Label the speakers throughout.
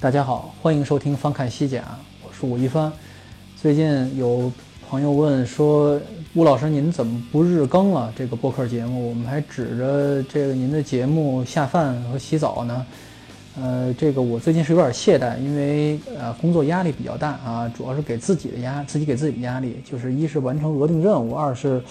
Speaker 1: 大家好，欢迎收听翻看西甲，我是武一帆。最近有朋友问说，吴老师您怎么不日更了？这个播客节目，我们还指着这个您的节目下饭和洗澡呢。呃，这个我最近是有点懈怠，因为呃工作压力比较大啊，主要是给自己的压，自己给自己的压力，就是一是完成额定任务，二是。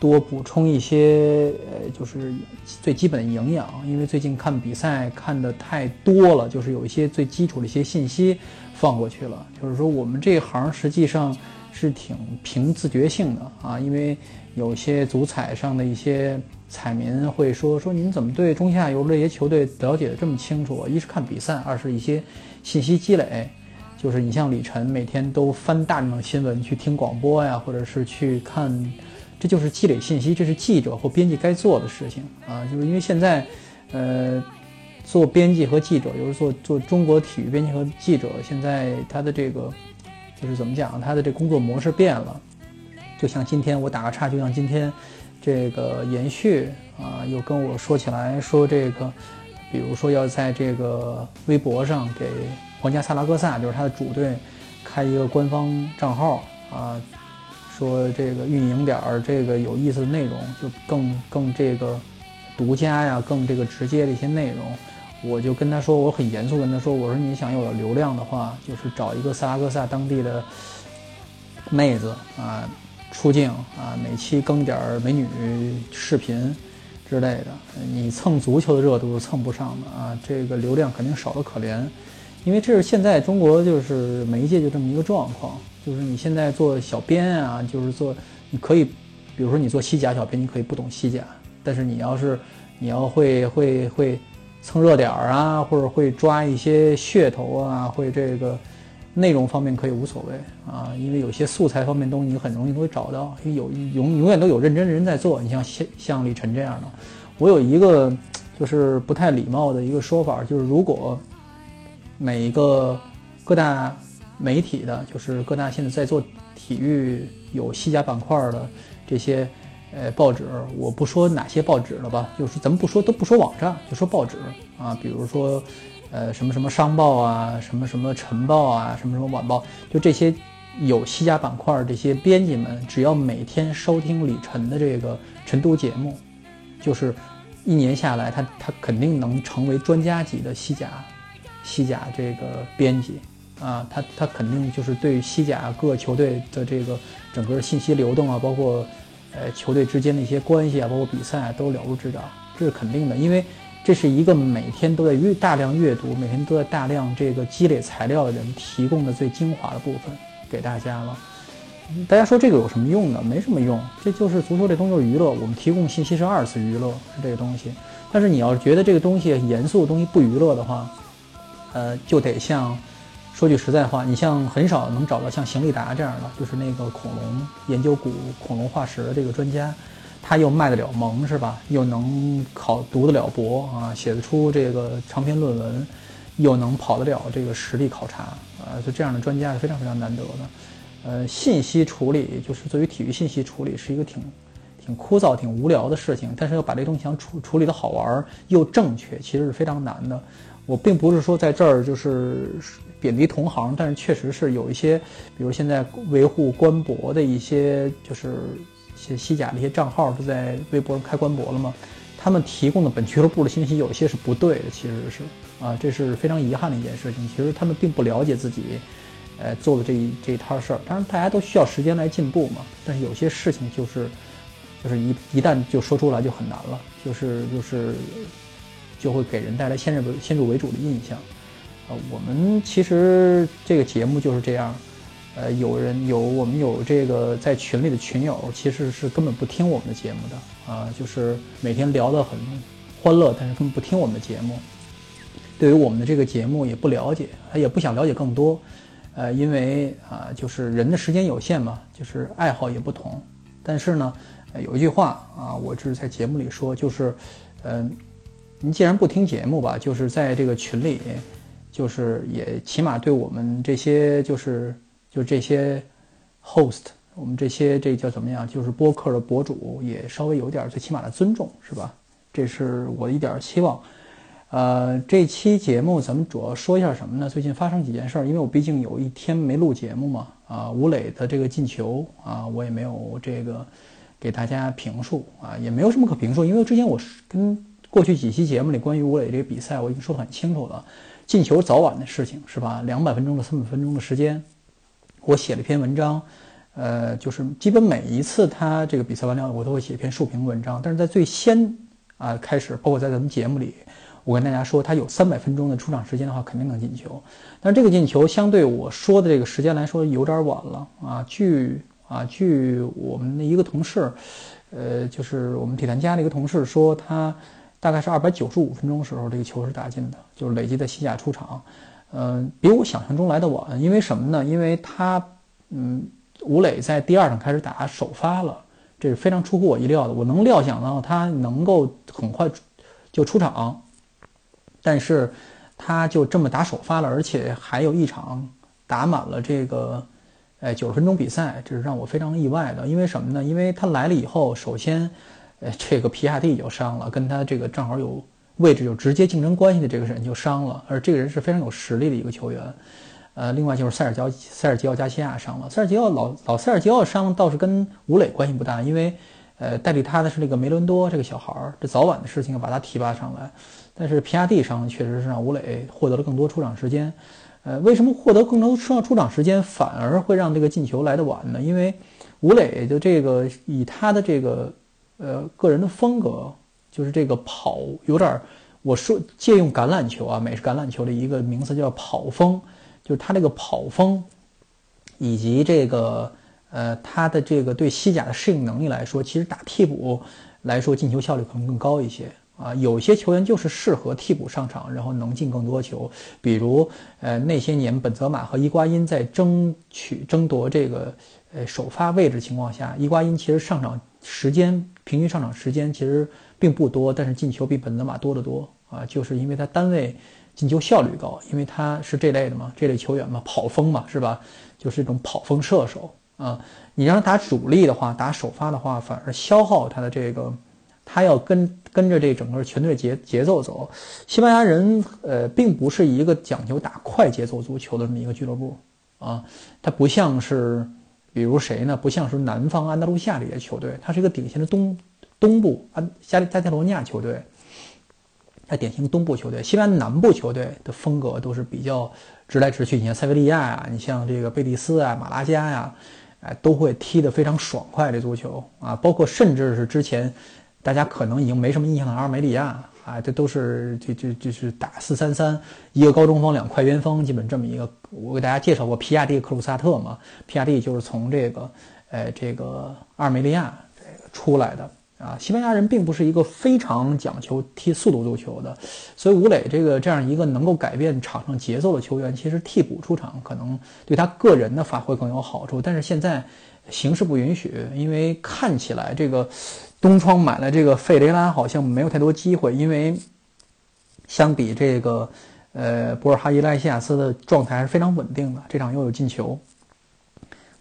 Speaker 1: 多补充一些，呃，就是最基本的营养，因为最近看比赛看的太多了，就是有一些最基础的一些信息放过去了。就是说，我们这一行实际上是挺凭自觉性的啊，因为有些足彩上的一些彩民会说说，您怎么对中下游这些球队了解的这么清楚？一是看比赛，二是一些信息积累，就是你像李晨每天都翻大量的新闻去听广播呀，或者是去看。这就是积累信息，这是记者或编辑该做的事情啊！就是因为现在，呃，做编辑和记者，有时做做中国体育编辑和记者，现在他的这个就是怎么讲，他的这工作模式变了。就像今天我打个岔，就像今天这个延续啊，又跟我说起来说这个，比如说要在这个微博上给皇家萨拉戈萨，就是他的主队开一个官方账号啊。说这个运营点儿这个有意思的内容，就更更这个独家呀，更这个直接的一些内容，我就跟他说，我很严肃跟他说，我说你想有流量的话，就是找一个萨拉戈萨当地的妹子啊出镜啊，每期更点儿美女视频之类的，你蹭足球的热度是蹭不上的啊，这个流量肯定少得可怜，因为这是现在中国就是媒介就这么一个状况。就是你现在做小编啊，就是做，你可以，比如说你做西甲小编，你可以不懂西甲，但是你要是你要会会会蹭热点儿啊，或者会抓一些噱头啊，会这个内容方面可以无所谓啊，因为有些素材方面东西你很容易都会找到，因为有永永远都有认真的人在做。你像像像李晨这样的，我有一个就是不太礼貌的一个说法，就是如果每一个各大。媒体的，就是各大现在在做体育有西甲板块的这些，呃，报纸，我不说哪些报纸了吧，就是咱们不说都不说网站，就说报纸啊，比如说，呃，什么什么商报啊，什么什么晨报啊，什么什么晚报，就这些有西甲板块这些编辑们，只要每天收听李晨的这个晨读节目，就是一年下来，他他肯定能成为专家级的西甲西甲这个编辑。啊，他他肯定就是对西甲各球队的这个整个信息流动啊，包括呃球队之间的一些关系啊，包括比赛啊都了如指掌，这是肯定的。因为这是一个每天都在阅大量阅读，每天都在大量这个积累材料的人提供的最精华的部分给大家了。大家说这个有什么用呢？没什么用，这就是足球这东西就是娱乐，我们提供信息是二次娱乐，是这个东西。但是你要是觉得这个东西严肃的东西不娱乐的话，呃，就得像。说句实在话，你像很少能找到像邢立达这样的，就是那个恐龙研究古恐龙化石的这个专家，他又卖得了萌是吧？又能考读得了博啊，写得出这个长篇论文，又能跑得了这个实地考察啊，就这样的专家是非常非常难得的。呃，信息处理就是作为体育信息处理是一个挺挺枯燥、挺无聊的事情，但是要把这东西想处处理的好玩又正确，其实是非常难的。我并不是说在这儿就是贬低同行，但是确实是有一些，比如现在维护官博的一些，就是一些西甲的一些账号都在微博上开官博了嘛，他们提供的本俱乐部的信息有一些是不对的，其实是啊，这是非常遗憾的一件事情。其实他们并不了解自己，呃，做的这一这一摊事儿。当然大家都需要时间来进步嘛，但是有些事情就是，就是一一旦就说出来就很难了，就是就是。就会给人带来先入为先入为主的印象，呃，我们其实这个节目就是这样，呃，有人有我们有这个在群里的群友，其实是根本不听我们的节目的啊，就是每天聊得很欢乐，但是根本不听我们的节目，对于我们的这个节目也不了解，他也不想了解更多，呃，因为啊，就是人的时间有限嘛，就是爱好也不同，但是呢，有一句话啊，我这是在节目里说，就是，嗯。您既然不听节目吧，就是在这个群里，就是也起码对我们这些就是就这些 host，我们这些这叫怎么样，就是播客的博主也稍微有点最起码的尊重，是吧？这是我一点期望。呃，这期节目咱们主要说一下什么呢？最近发生几件事儿，因为我毕竟有一天没录节目嘛。啊，吴磊的这个进球啊，我也没有这个给大家评述啊，也没有什么可评述，因为之前我是跟。过去几期节目里关于吴磊这个比赛，我已经说得很清楚了，进球早晚的事情是吧？两百分钟的三百分钟的时间，我写了一篇文章，呃，就是基本每一次他这个比赛完了，我都会写一篇述评文章。但是在最先啊开始，包括在咱们节目里，我跟大家说，他有三百分钟的出场时间的话，肯定能进球。但是这个进球相对我说的这个时间来说有点晚了啊。据啊据我们的一个同事，呃，就是我们体坛家的一个同事说他。大概是二百九十五分钟的时候，这个球是打进的，就是累计在西甲出场，嗯，比我想象中来的晚。因为什么呢？因为他，嗯，吴磊在第二场开始打首发了，这是非常出乎我意料的。我能料想到他能够很快就出场，但是他就这么打首发了，而且还有一场打满了这个，哎，九十分钟比赛，这是让我非常意外的。因为什么呢？因为他来了以后，首先。呃，这个皮亚蒂就伤了，跟他这个正好有位置有直接竞争关系的这个人就伤了，而这个人是非常有实力的一个球员。呃，另外就是塞尔吉奥塞尔吉奥加西亚伤了，塞尔吉奥老老塞尔吉奥伤倒是跟吴磊关系不大，因为呃代替他的是那个梅伦多这个小孩儿，这早晚的事情要把他提拔上来。但是皮亚蒂伤确实是让吴磊获得了更多出场时间。呃，为什么获得更多出出场时间反而会让这个进球来得晚呢？因为吴磊的这个以他的这个。呃，个人的风格就是这个跑有点，我说借用橄榄球啊，美式橄榄球的一个名词叫跑风，就是他这个跑风，以及这个呃他的这个对西甲的适应能力来说，其实打替补来说进球效率可能更高一些啊。有些球员就是适合替补上场，然后能进更多球，比如呃那些年本泽马和伊瓜因在争取争夺这个呃首发位置情况下，伊瓜因其实上场时间。平均上场时间其实并不多，但是进球比本泽马多得多啊！就是因为他单位进球效率高，因为他是这类的嘛，这类球员嘛，跑锋嘛，是吧？就是一种跑锋射手啊！你让他打主力的话，打首发的话，反而消耗他的这个，他要跟跟着这整个全队节节奏走。西班牙人呃，并不是一个讲究打快节奏足球的这么一个俱乐部啊，它不像是。比如谁呢？不像是南方安达卢西亚这些球队，它是一个典型的东东部安加加泰罗尼亚球队，它典型东部球队。西班牙南部球队的风格都是比较直来直去，你像塞维利亚呀，你像这个贝蒂斯啊、马拉加呀，哎，都会踢得非常爽快的足球啊，包括甚至是之前大家可能已经没什么印象的阿尔梅里亚。啊，这都是这这就是打四三三，一个高中锋，两快边锋，基本这么一个。我给大家介绍过皮亚蒂克鲁萨特嘛，皮亚蒂就是从这个，呃，这个阿尔梅利亚这个出来的啊。西班牙人并不是一个非常讲求踢速度足球的，所以吴磊这个这样一个能够改变场上节奏的球员，其实替补出场可能对他个人的发挥更有好处。但是现在形势不允许，因为看起来这个。东窗买了这个费雷拉，好像没有太多机会，因为相比这个，呃，博尔哈伊莱西亚斯的状态还是非常稳定的。这场又有进球，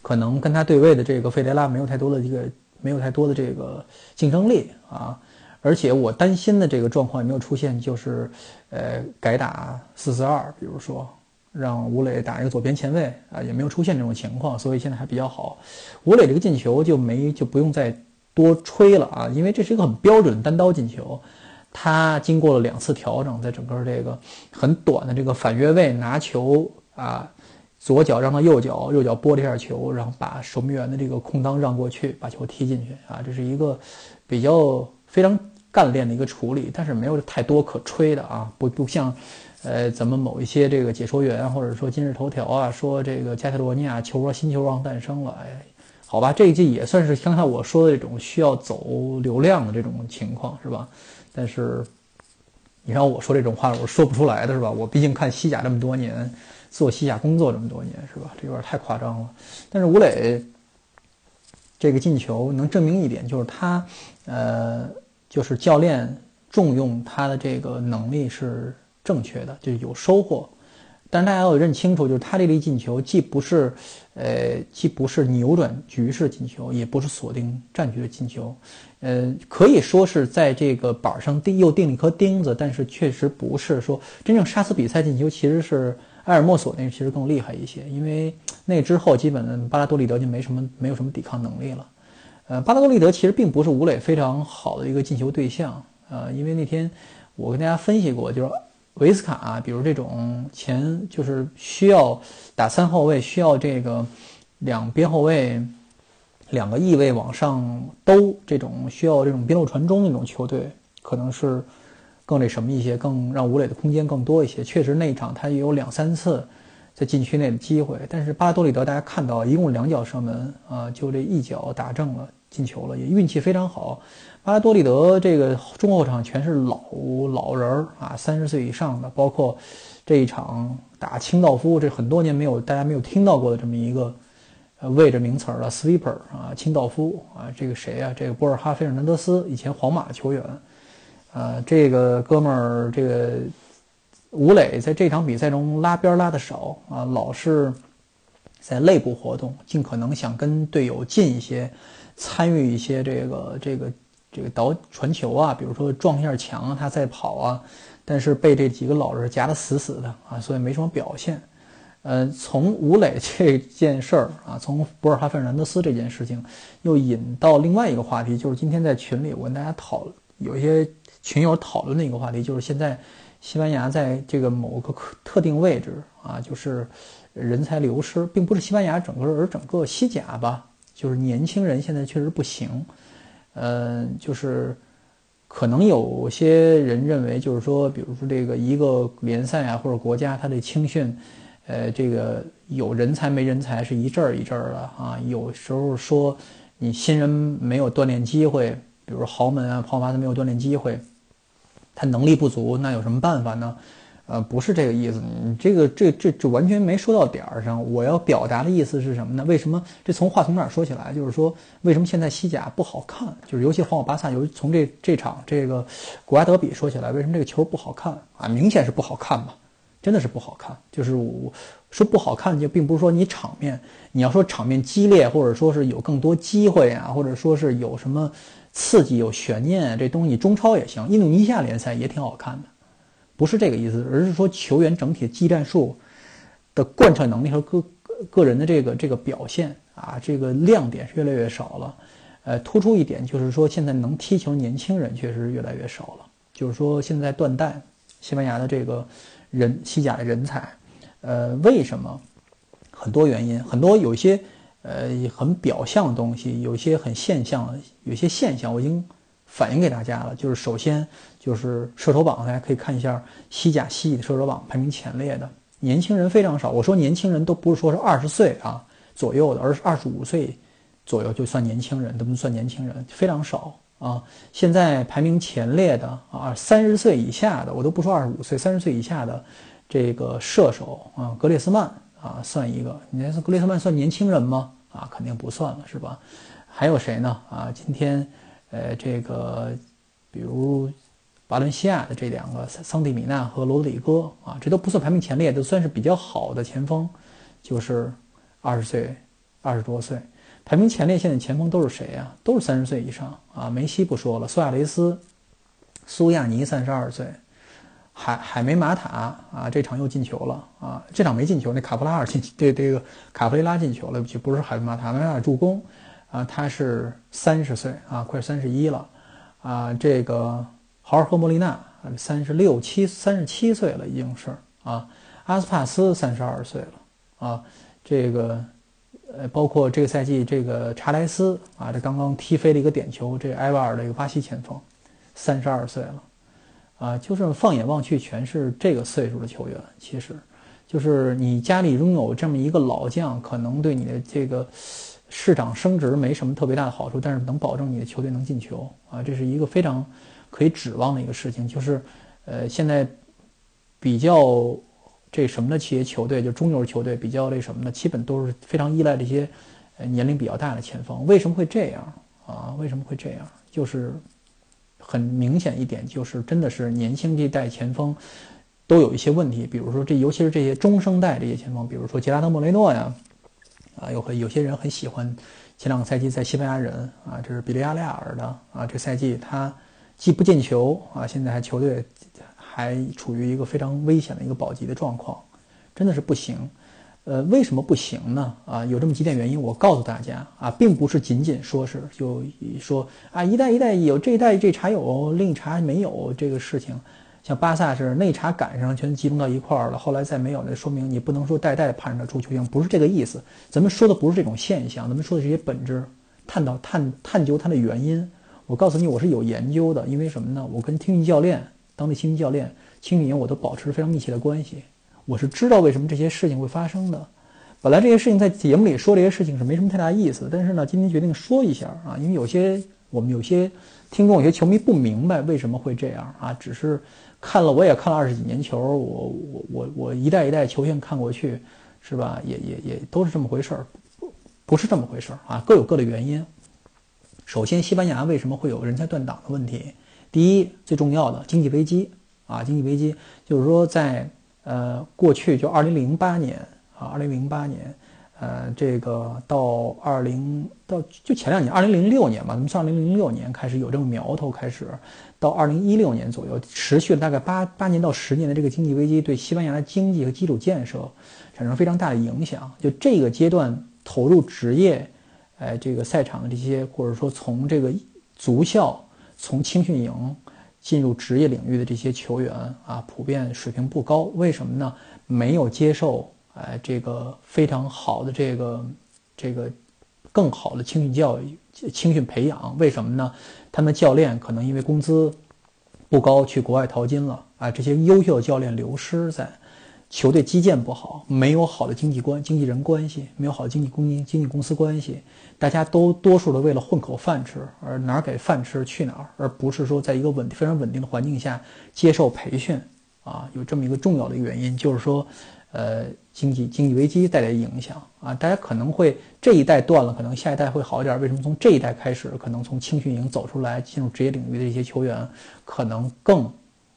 Speaker 1: 可能跟他对位的这个费雷拉没有太多的这个没有太多的这个竞争力啊。而且我担心的这个状况也没有出现，就是呃改打四四二，比如说让吴磊打一个左边前卫啊，也没有出现这种情况，所以现在还比较好。吴磊这个进球就没就不用再。多吹了啊，因为这是一个很标准的单刀进球，他经过了两次调整，在整个这个很短的这个反越位拿球啊，左脚让到右脚，右脚拨了一下球，然后把守门员的这个空当让过去，把球踢进去啊，这是一个比较非常干练的一个处理，但是没有太多可吹的啊，不不像呃，咱们某一些这个解说员或者说今日头条啊，说这个加泰罗尼亚球王新球王诞生了，哎，好吧，这一季也算是刚才我说的这种需要走流量的这种情况是吧？但是你让我说这种话，我说不出来的是吧？我毕竟看西甲这么多年，做西甲工作这么多年是吧？这有点太夸张了。但是吴磊这个进球能证明一点，就是他，呃，就是教练重用他的这个能力是。正确的就有收获，但是大家要认清楚，就是他这粒进球既不是，呃，既不是扭转局势进球，也不是锁定战局的进球，呃，可以说是在这个板上钉又钉了一颗钉子，但是确实不是说真正杀死比赛进球，其实是埃尔莫索那个其实更厉害一些，因为那之后基本巴拉多利德就没什么没有什么抵抗能力了，呃，巴拉多利德其实并不是吴磊非常好的一个进球对象，呃，因为那天我跟大家分析过，就是。维斯卡，比如这种前就是需要打三后卫，需要这个两边后卫两个翼位往上兜，这种需要这种边路传中那种球队，可能是更那什么一些，更让吴磊的空间更多一些。确实那一场他也有两三次在禁区内的机会，但是巴多利德大家看到一共两脚射门啊，就这一脚打正了进球了，也运气非常好。巴拉多利德这个中后场全是老老人儿啊，三十岁以上的，包括这一场打清道夫，这很多年没有大家没有听到过的这么一个呃位置名词了，sweeper 啊，清道夫啊，这个谁啊？这个博尔哈·费尔南德斯，以前皇马球员，呃，这个哥们儿，这个吴磊在这场比赛中拉边拉的少啊，老是在内部活动，尽可能想跟队友近一些，参与一些这个这个。这个倒传球啊，比如说撞一下墙，他再跑啊，但是被这几个老人夹得死死的啊，所以没什么表现。呃，从吴磊这件事儿啊，从博尔哈·费尔南德斯这件事情，又引到另外一个话题，就是今天在群里我跟大家讨有一些群友讨论的一个话题，就是现在西班牙在这个某个特定位置啊，就是人才流失，并不是西班牙整个，而整个西甲吧，就是年轻人现在确实不行。嗯，就是可能有些人认为，就是说，比如说这个一个联赛啊，或者国家，它的青训，呃，这个有人才没人才是一阵儿一阵儿的啊。有时候说你新人没有锻炼机会，比如豪门啊、泡吧他没有锻炼机会，他能力不足，那有什么办法呢？呃，不是这个意思，你这个这这这完全没说到点儿上。我要表达的意思是什么呢？为什么这从话从哪儿说起来，就是说为什么现在西甲不好看？就是尤其皇马、巴萨，尤其从这这场这个国家德比说起来，为什么这个球不好看啊？明显是不好看嘛，真的是不好看。就是我说不好看，就并不是说你场面，你要说场面激烈，或者说是有更多机会啊，或者说是有什么刺激、有悬念，这东西中超也行，印度尼西亚联赛也挺好看的。不是这个意思，而是说球员整体技战术的贯彻能力和个个人的这个这个表现啊，这个亮点是越来越少了。呃，突出一点就是说，现在能踢球年轻人确实越来越少了。就是说，现在断代，西班牙的这个人西甲的人才，呃，为什么？很多原因，很多有些呃很表象的东西，有些很现象，有些现象我已经反映给大家了。就是首先。就是射手榜，大家可以看一下西甲西乙的射手榜排名前列的年轻人非常少。我说年轻人都不是说是二十岁啊左右的，而是二十五岁左右就算年轻人，都不算年轻人，非常少啊。现在排名前列的啊，三十岁以下的，我都不说二十五岁，三十岁以下的这个射手啊，格列斯曼啊，算一个。你说格列斯曼算年轻人吗？啊，肯定不算了，是吧？还有谁呢？啊，今天呃，这个比如。巴伦西亚的这两个桑蒂米纳和罗德里戈啊，这都不算排名前列，都算是比较好的前锋，就是二十岁、二十多岁。排名前列现在前锋都是谁呀？都是三十岁以上啊。梅西不说了，苏亚雷斯、苏亚尼三十二岁，海海梅马塔啊，这场又进球了啊，这场没进球，那卡普拉尔进，对这个卡普雷拉进球了，就不是海梅马塔，梅马塔助攻啊，他是三十岁啊，快三十一了啊，这个。豪尔赫·莫利纳三十六七三十七岁了，已经是啊。阿斯帕斯三十二岁了啊。这个呃，包括这个赛季这个查莱斯啊，这刚刚踢飞了一个点球，这埃瓦尔的一个巴西前锋，三十二岁了啊，就是放眼望去全是这个岁数的球员。其实，就是你家里拥有这么一个老将，可能对你的这个市长升值没什么特别大的好处，但是能保证你的球队能进球啊，这是一个非常可以指望的一个事情。就是，呃，现在比较这什么的企业球队，就中游球队比较那什么的，基本都是非常依赖这些年龄比较大的前锋。为什么会这样啊？为什么会这样？就是。很明显一点就是，真的是年轻这一代前锋都有一些问题，比如说这，尤其是这些中生代这些前锋，比如说杰拉德·莫雷诺呀，啊，有很有些人很喜欢前两个赛季在西班牙人啊，这是比利亚雷尔的啊，这赛季他既不进球啊，现在还球队还处于一个非常危险的一个保级的状况，真的是不行。呃，为什么不行呢？啊，有这么几点原因，我告诉大家啊，并不是仅仅说是就说啊，一代一代有这一代这茬有，另一茬没有这个事情。像巴萨是那茬赶上，全集中到一块儿了，后来再没有，那说明你不能说代代盼着出球星，不是这个意思。咱们说的不是这种现象，咱们说的这些本质，探讨探探究它的原因。我告诉你，我是有研究的，因为什么呢？我跟青训教练、当地青训教练、青训营我都保持非常密切的关系。我是知道为什么这些事情会发生的。本来这些事情在节目里说这些事情是没什么太大意思，但是呢，今天决定说一下啊，因为有些我们有些听众、有些球迷不明白为什么会这样啊，只是看了我也看了二十几年球，我我我我一代一代球星看过去，是吧？也也也都是这么回事儿，不是这么回事儿啊，各有各的原因。首先，西班牙为什么会有人才断档的问题？第一，最重要的经济危机啊，经济危机就是说在。呃，过去就二零零八年啊，二零零八年，呃，这个到二零到就前两年，二零零六年吧，咱们从二零零六年开始有这种苗头，开始到二零一六年左右，持续了大概八八年到十年的这个经济危机，对西班牙的经济和基础建设产生非常大的影响。就这个阶段投入职业，哎，这个赛场的这些，或者说从这个足校，从青训营。进入职业领域的这些球员啊，普遍水平不高。为什么呢？没有接受哎这个非常好的这个这个更好的青训教育、青训培养。为什么呢？他们教练可能因为工资不高，去国外淘金了啊。这些优秀的教练流失在。球队基建不好，没有好的经纪关经纪人关系，没有好的经纪公经纪公司关系，大家都多数的为了混口饭吃，而哪儿给饭吃去哪儿，而不是说在一个稳非常稳定的环境下接受培训啊，有这么一个重要的原因，就是说，呃，经济经济危机带来的影响啊，大家可能会这一代断了，可能下一代会好一点。为什么从这一代开始，可能从青训营走出来进入职业领域的一些球员，可能更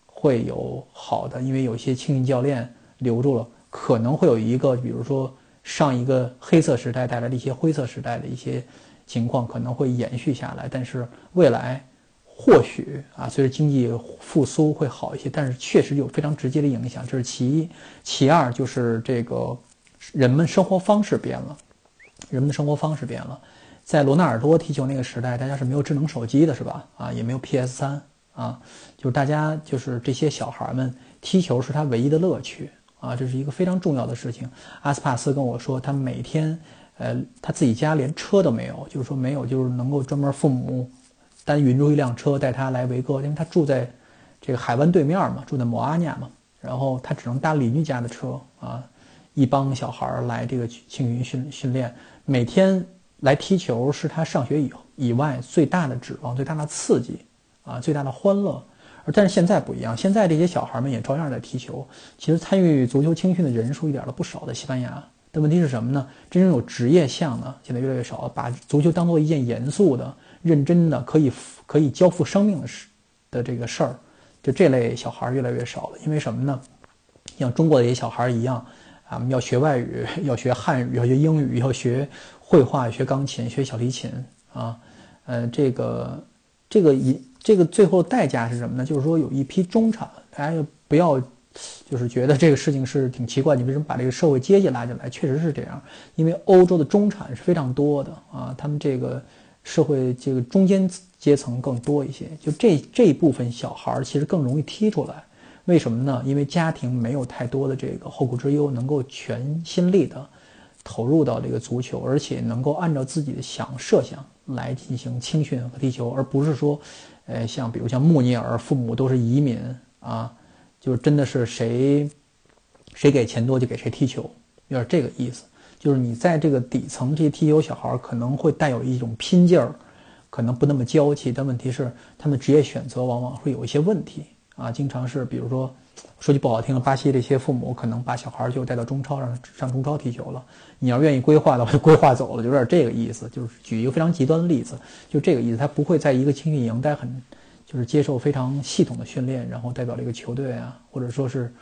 Speaker 1: 会有好的，因为有些青训教练。留住了，可能会有一个，比如说上一个黑色时代带来的一些灰色时代的一些情况，可能会延续下来。但是未来或许啊，随着经济复苏会好一些，但是确实有非常直接的影响。这是其一，其二就是这个人们生活方式变了，人们的生活方式变了。在罗纳尔多踢球那个时代，大家是没有智能手机的，是吧？啊，也没有 PS 三啊，就是大家就是这些小孩们踢球是他唯一的乐趣。啊，这是一个非常重要的事情。阿斯帕斯跟我说，他每天，呃，他自己家连车都没有，就是说没有，就是能够专门父母单匀出一辆车带他来维哥，因为他住在这个海湾对面嘛，住在摩阿尼亚嘛，然后他只能搭邻居家的车啊。一帮小孩来这个青云训训练，每天来踢球是他上学以以外最大的指望、最大的刺激啊，最大的欢乐。但是现在不一样，现在这些小孩们也照样在踢球。其实参与足球青训的人数一点都不少，在西班牙。但问题是什么呢？真正有职业项的现在越来越少，把足球当做一件严肃的、认真的、可以可以交付生命的事的这个事儿，就这类小孩越来越少了。因为什么呢？像中国的一些小孩一样，啊，要学外语，要学汉语，要学英语，要学绘画，学钢琴，学小提琴啊，呃，这个这个一。这个最后代价是什么呢？就是说有一批中产，大家不要，就是觉得这个事情是挺奇怪，你为什么把这个社会阶级拉进来？确实是这样，因为欧洲的中产是非常多的啊，他们这个社会这个中间阶层更多一些，就这这一部分小孩儿其实更容易踢出来。为什么呢？因为家庭没有太多的这个后顾之忧，能够全心力的投入到这个足球，而且能够按照自己的想设想来进行青训和踢球，而不是说。呃，像比如像穆尼尔父母都是移民啊，就是真的是谁谁给钱多就给谁踢球，有点这个意思。就是你在这个底层这些踢球小孩可能会带有一种拼劲儿，可能不那么娇气，但问题是他们职业选择往往会有一些问题啊，经常是比如说说句不好听的，巴西这些父母可能把小孩就带到中超上上中超踢球了，你要愿意规划的话就规划走了，就有点这个意思。就是举一个非常极端的例子，就这个意思，他不会在一个青训营待很，就是接受非常系统的训练，然后代表这个球队啊，或者说是。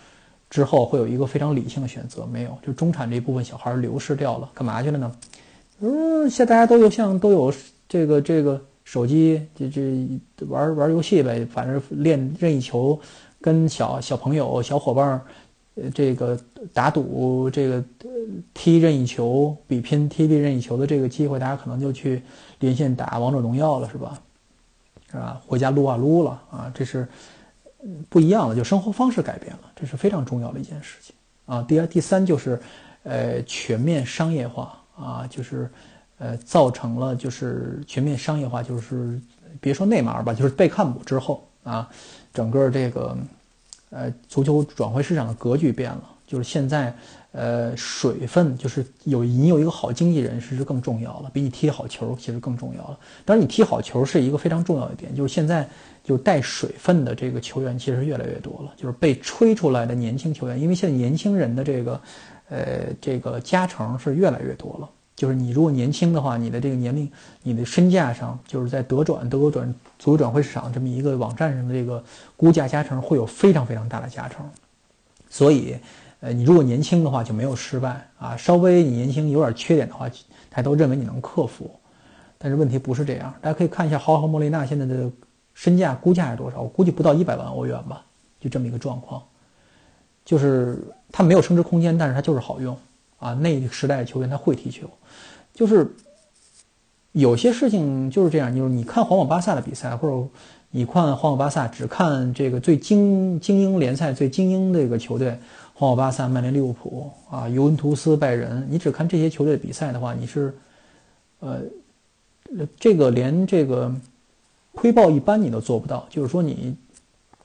Speaker 1: 之后会有一个非常理性的选择，没有，就中产这一部分小孩流失掉了，干嘛去了呢？嗯，现在大家都有像都有这个这个手机，这这玩玩游戏呗，反正练任意球，跟小小朋友小伙伴儿，呃，这个打赌，这个踢任意球，比拼踢任意球的这个机会，大家可能就去连线打王者荣耀了，是吧？是吧？回家撸啊撸了啊，这是。不一样了，就生活方式改变了，这是非常重要的一件事情啊。第二、第三就是，呃，全面商业化啊，就是，呃，造成了就是全面商业化，就是别说内马尔吧，就是贝克汉姆之后啊，整个这个，呃，足球转会市场的格局变了，就是现在，呃，水分就是有你有一个好经纪人其实更重要了，比你踢好球其实更重要了。当然，你踢好球是一个非常重要的点，就是现在。就带水分的这个球员其实越来越多了，就是被吹出来的年轻球员，因为现在年轻人的这个，呃，这个加成是越来越多了。就是你如果年轻的话，你的这个年龄，你的身价上，就是在德转德国转足球转会市场这么一个网站上的这个估价加成会有非常非常大的加成。所以，呃，你如果年轻的话就没有失败啊，稍微你年轻有点缺点的话，他都认为你能克服。但是问题不是这样，大家可以看一下豪豪莫雷纳现在的。身价估价是多少？我估计不到一百万欧元吧，就这么一个状况。就是他没有升值空间，但是他就是好用啊。那个时代的球员他会踢球，就是有些事情就是这样。就是你看皇马、巴萨的比赛，或者你看皇马、巴萨，只看这个最精精英联赛最精英这个球队，皇马、巴萨、曼联、利物浦啊，尤文图斯、拜仁，你只看这些球队的比赛的话，你是呃，这个连这个。窥豹一般你都做不到，就是说你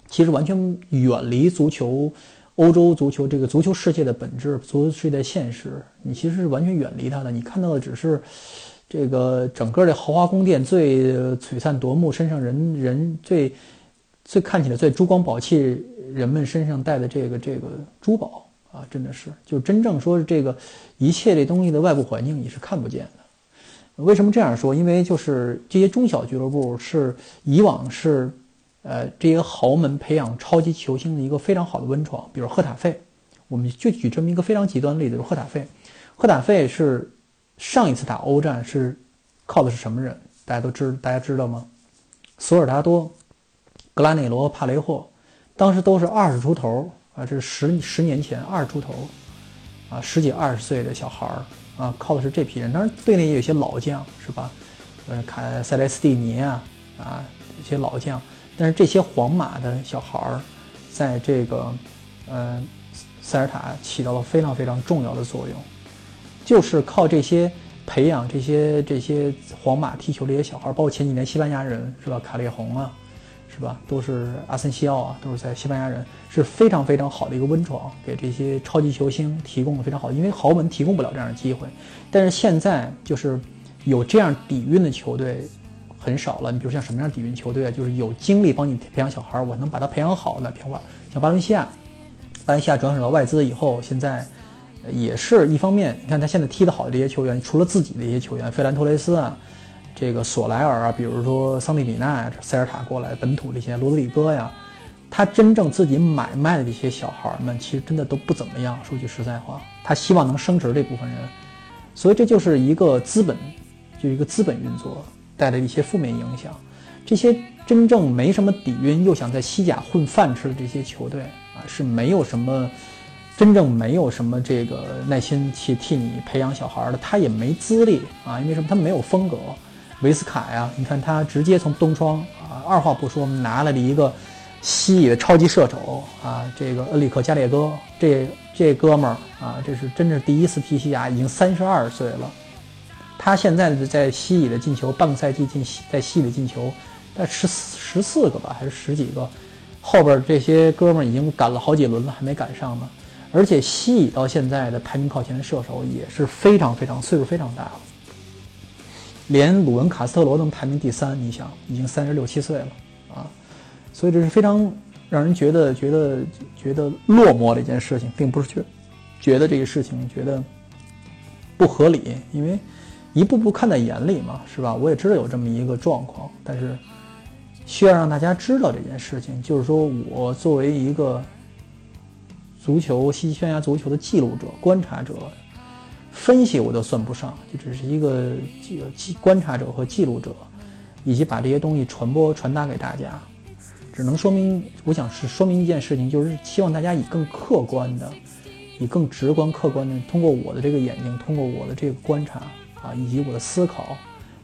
Speaker 1: 其实完全远离足球、欧洲足球这个足球世界的本质、足球世界的现实，你其实是完全远离它的。你看到的只是这个整个的豪华宫殿最璀璨夺目，身上人人最最看起来最珠光宝气，人们身上戴的这个这个珠宝啊，真的是就真正说是这个一切这东西的外部环境你是看不见的。为什么这样说？因为就是这些中小俱乐部是以往是，呃，这些豪门培养超级球星的一个非常好的温床。比如赫塔费，我们就举这么一个非常极端的例子，就是赫塔费。赫塔费是上一次打欧战是靠的是什么人？大家都知大家知道吗？索尔达多、格拉内罗、帕雷霍，当时都是二十出头啊，这是十十年前二十出头，啊，十几二十岁的小孩儿。啊，靠的是这批人，当然队内也有些老将，是吧？呃，卡塞雷斯蒂尼啊，啊，一些老将。但是这些皇马的小孩儿，在这个，呃，塞尔塔起到了非常非常重要的作用，就是靠这些培养这些这些皇马踢球这些小孩儿，包括前几年西班牙人是吧？卡列洪啊。是吧？都是阿森西奥啊，都是在西班牙人，是非常非常好的一个温床，给这些超级球星提供了非常好的，因为豪门提供不了这样的机会。但是现在就是有这样底蕴的球队很少了。你比如像什么样底蕴球队啊？就是有精力帮你培养小孩，我能把他培养好的，培养像巴伦西亚，巴伦西亚转手到外资以后，现在也是一方面。你看他现在踢得好的这些球员，除了自己的一些球员，费兰托雷斯啊。这个索莱尔啊，比如说桑蒂比纳呀、塞尔塔过来本土这些罗德里戈呀，他真正自己买卖的这些小孩们，其实真的都不怎么样。说句实在话，他希望能升值这部分人，所以这就是一个资本，就一个资本运作带来一些负面影响。这些真正没什么底蕴又想在西甲混饭吃的这些球队啊，是没有什么真正没有什么这个耐心去替你培养小孩的，他也没资历啊，因为什么？他没有风格。维斯卡呀，你看他直接从东窗啊，二话不说拿来了一个西乙的超级射手啊，这个恩里克加列戈，这这哥们儿啊，这是真是第一次踢西甲，已经三十二岁了。他现在在西乙的进球，半个赛季进西在西乙的进球，在十十四个吧，还是十几个？后边这些哥们儿已经赶了好几轮了，还没赶上呢。而且西乙到现在的排名靠前的射手也是非常非常岁数非常大了，连鲁文卡斯特罗能排名第三，你想已经三十六七岁了啊，所以这是非常让人觉得觉得觉得落寞的一件事情，并不是觉觉得这个事情觉得不合理，因为一步步看在眼里嘛，是吧？我也知道有这么一个状况，但是需要让大家知道这件事情，就是说我作为一个。足球，西西班牙足球的记录者、观察者、分析我都算不上，就只是一个这个记观察者和记录者，以及把这些东西传播传达给大家，只能说明，我想是说明一件事情，就是希望大家以更客观的、以更直观、客观的，通过我的这个眼睛，通过我的这个观察啊，以及我的思考，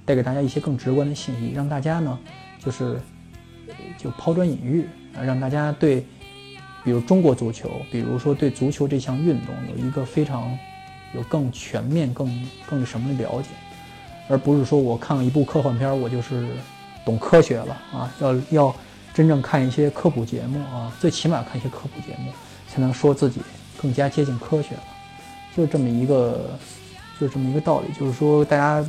Speaker 1: 带给大家一些更直观的信息，让大家呢，就是就抛砖引玉啊，让大家对。比如中国足球，比如说对足球这项运动有一个非常有更全面、更更什么的了解，而不是说我看了一部科幻片，我就是懂科学了啊！要要真正看一些科普节目啊，最起码看一些科普节目，才能说自己更加接近科学了。就这么一个，就是这么一个道理。就是说，大家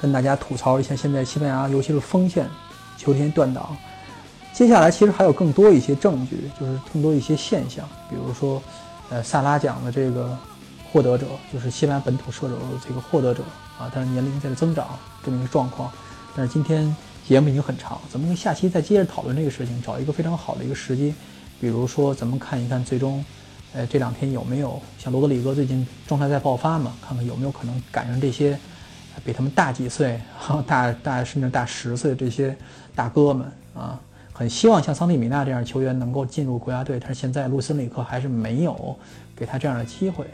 Speaker 1: 跟大家吐槽一下，现在西班牙尤其是锋线球天断档。接下来其实还有更多一些证据，就是更多一些现象，比如说，呃，萨拉奖的这个获得者，就是西班牙本土射手的这个获得者啊，他的年龄在增长这么一个状况。但是今天节目已经很长，咱们下期再接着讨论这个事情，找一个非常好的一个时机，比如说咱们看一看最终，呃，这两天有没有像罗德里戈最近状态在爆发嘛，看看有没有可能赶上这些比他们大几岁、大大甚至大十岁这些大哥们啊。很希望像桑蒂米纳这样球员能够进入国家队，但是现在卢森里克还是没有给他这样的机会，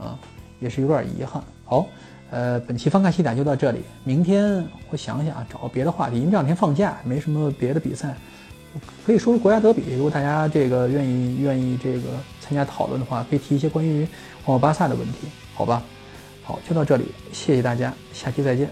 Speaker 1: 啊，也是有点遗憾。好，呃，本期翻看西甲就到这里，明天我想想找个别的话题，因为这两天放假，没什么别的比赛，可以说说国家德比。如果大家这个愿意愿意这个参加讨论的话，可以提一些关于皇马巴萨的问题，好吧？好，就到这里，谢谢大家，下期再见。